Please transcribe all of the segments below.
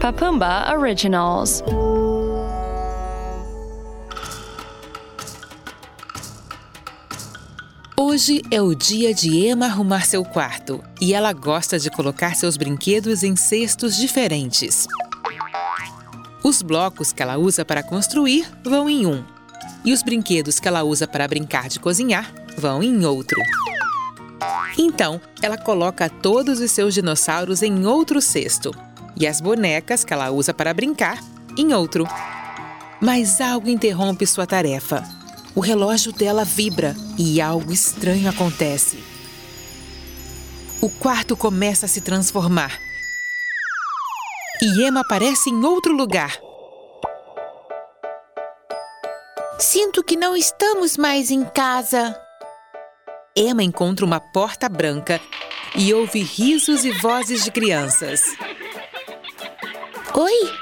Papumba Originals. Hoje é o dia de Emma arrumar seu quarto e ela gosta de colocar seus brinquedos em cestos diferentes. Os blocos que ela usa para construir vão em um, e os brinquedos que ela usa para brincar de cozinhar vão em outro. Então, ela coloca todos os seus dinossauros em outro cesto e as bonecas que ela usa para brincar em outro. Mas algo interrompe sua tarefa. O relógio dela vibra e algo estranho acontece. O quarto começa a se transformar. E Emma aparece em outro lugar. Sinto que não estamos mais em casa. Emma encontra uma porta branca e ouve risos e vozes de crianças. Oi,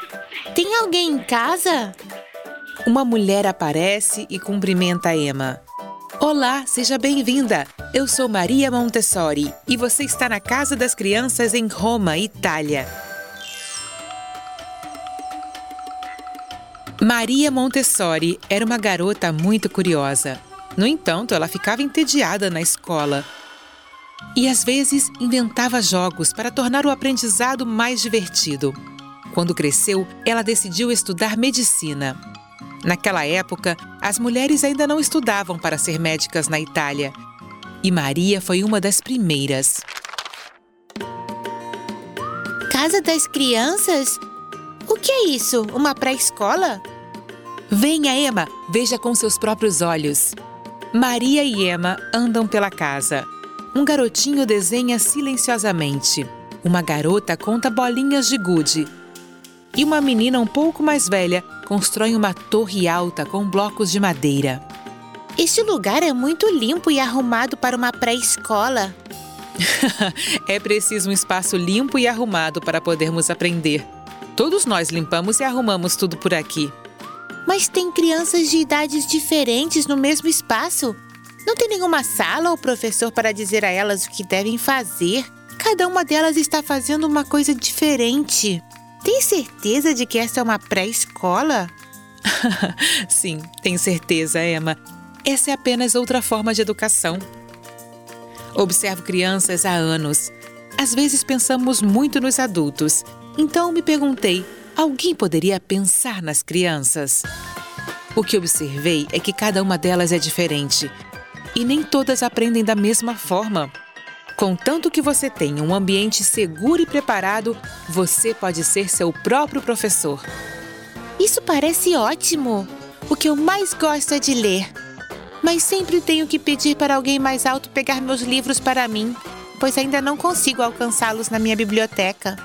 tem alguém em casa? Uma mulher aparece e cumprimenta Emma. Olá, seja bem-vinda. Eu sou Maria Montessori e você está na Casa das Crianças em Roma, Itália. Maria Montessori era uma garota muito curiosa. No entanto, ela ficava entediada na escola. E às vezes inventava jogos para tornar o aprendizado mais divertido. Quando cresceu, ela decidiu estudar medicina. Naquela época, as mulheres ainda não estudavam para ser médicas na Itália. E Maria foi uma das primeiras. Casa das Crianças? O que é isso? Uma pré-escola? Venha, Emma, veja com seus próprios olhos. Maria e Emma andam pela casa. Um garotinho desenha silenciosamente. Uma garota conta bolinhas de gude. E uma menina um pouco mais velha constrói uma torre alta com blocos de madeira. Este lugar é muito limpo e arrumado para uma pré-escola. é preciso um espaço limpo e arrumado para podermos aprender. Todos nós limpamos e arrumamos tudo por aqui. Mas tem crianças de idades diferentes no mesmo espaço. Não tem nenhuma sala ou professor para dizer a elas o que devem fazer. Cada uma delas está fazendo uma coisa diferente. Tem certeza de que essa é uma pré-escola? Sim, tenho certeza, Emma. Essa é apenas outra forma de educação. Observo crianças há anos. Às vezes pensamos muito nos adultos. Então me perguntei Alguém poderia pensar nas crianças? O que observei é que cada uma delas é diferente e nem todas aprendem da mesma forma. Contanto que você tenha um ambiente seguro e preparado, você pode ser seu próprio professor. Isso parece ótimo! O que eu mais gosto é de ler. Mas sempre tenho que pedir para alguém mais alto pegar meus livros para mim, pois ainda não consigo alcançá-los na minha biblioteca.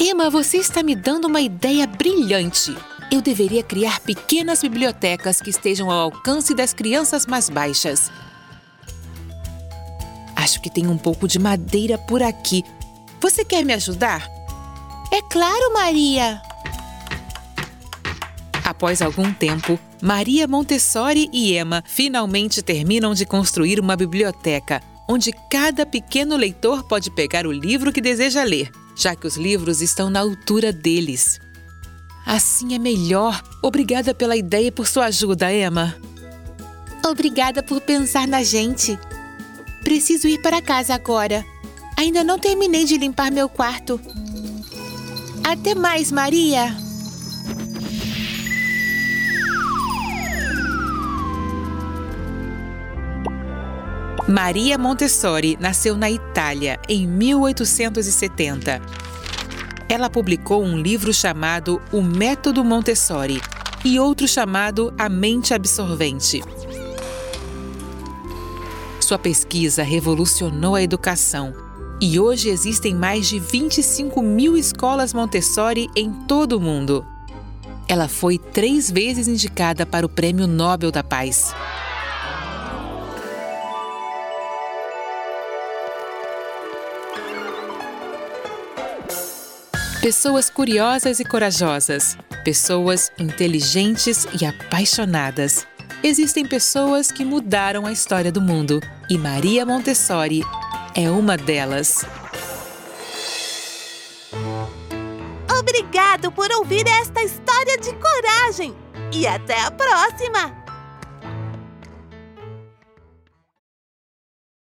Emma, você está me dando uma ideia brilhante. Eu deveria criar pequenas bibliotecas que estejam ao alcance das crianças mais baixas. Acho que tem um pouco de madeira por aqui. Você quer me ajudar? É claro, Maria! Após algum tempo, Maria Montessori e Emma finalmente terminam de construir uma biblioteca, onde cada pequeno leitor pode pegar o livro que deseja ler já que os livros estão na altura deles. Assim é melhor. Obrigada pela ideia e por sua ajuda, Emma. Obrigada por pensar na gente. Preciso ir para casa agora. Ainda não terminei de limpar meu quarto. Até mais, Maria! Maria Montessori nasceu na Itália em 1870. Ela publicou um livro chamado O Método Montessori e outro chamado A Mente Absorvente. Sua pesquisa revolucionou a educação e hoje existem mais de 25 mil escolas Montessori em todo o mundo. Ela foi três vezes indicada para o Prêmio Nobel da Paz. Pessoas curiosas e corajosas, pessoas inteligentes e apaixonadas. Existem pessoas que mudaram a história do mundo e Maria Montessori é uma delas. Obrigado por ouvir esta história de coragem e até a próxima!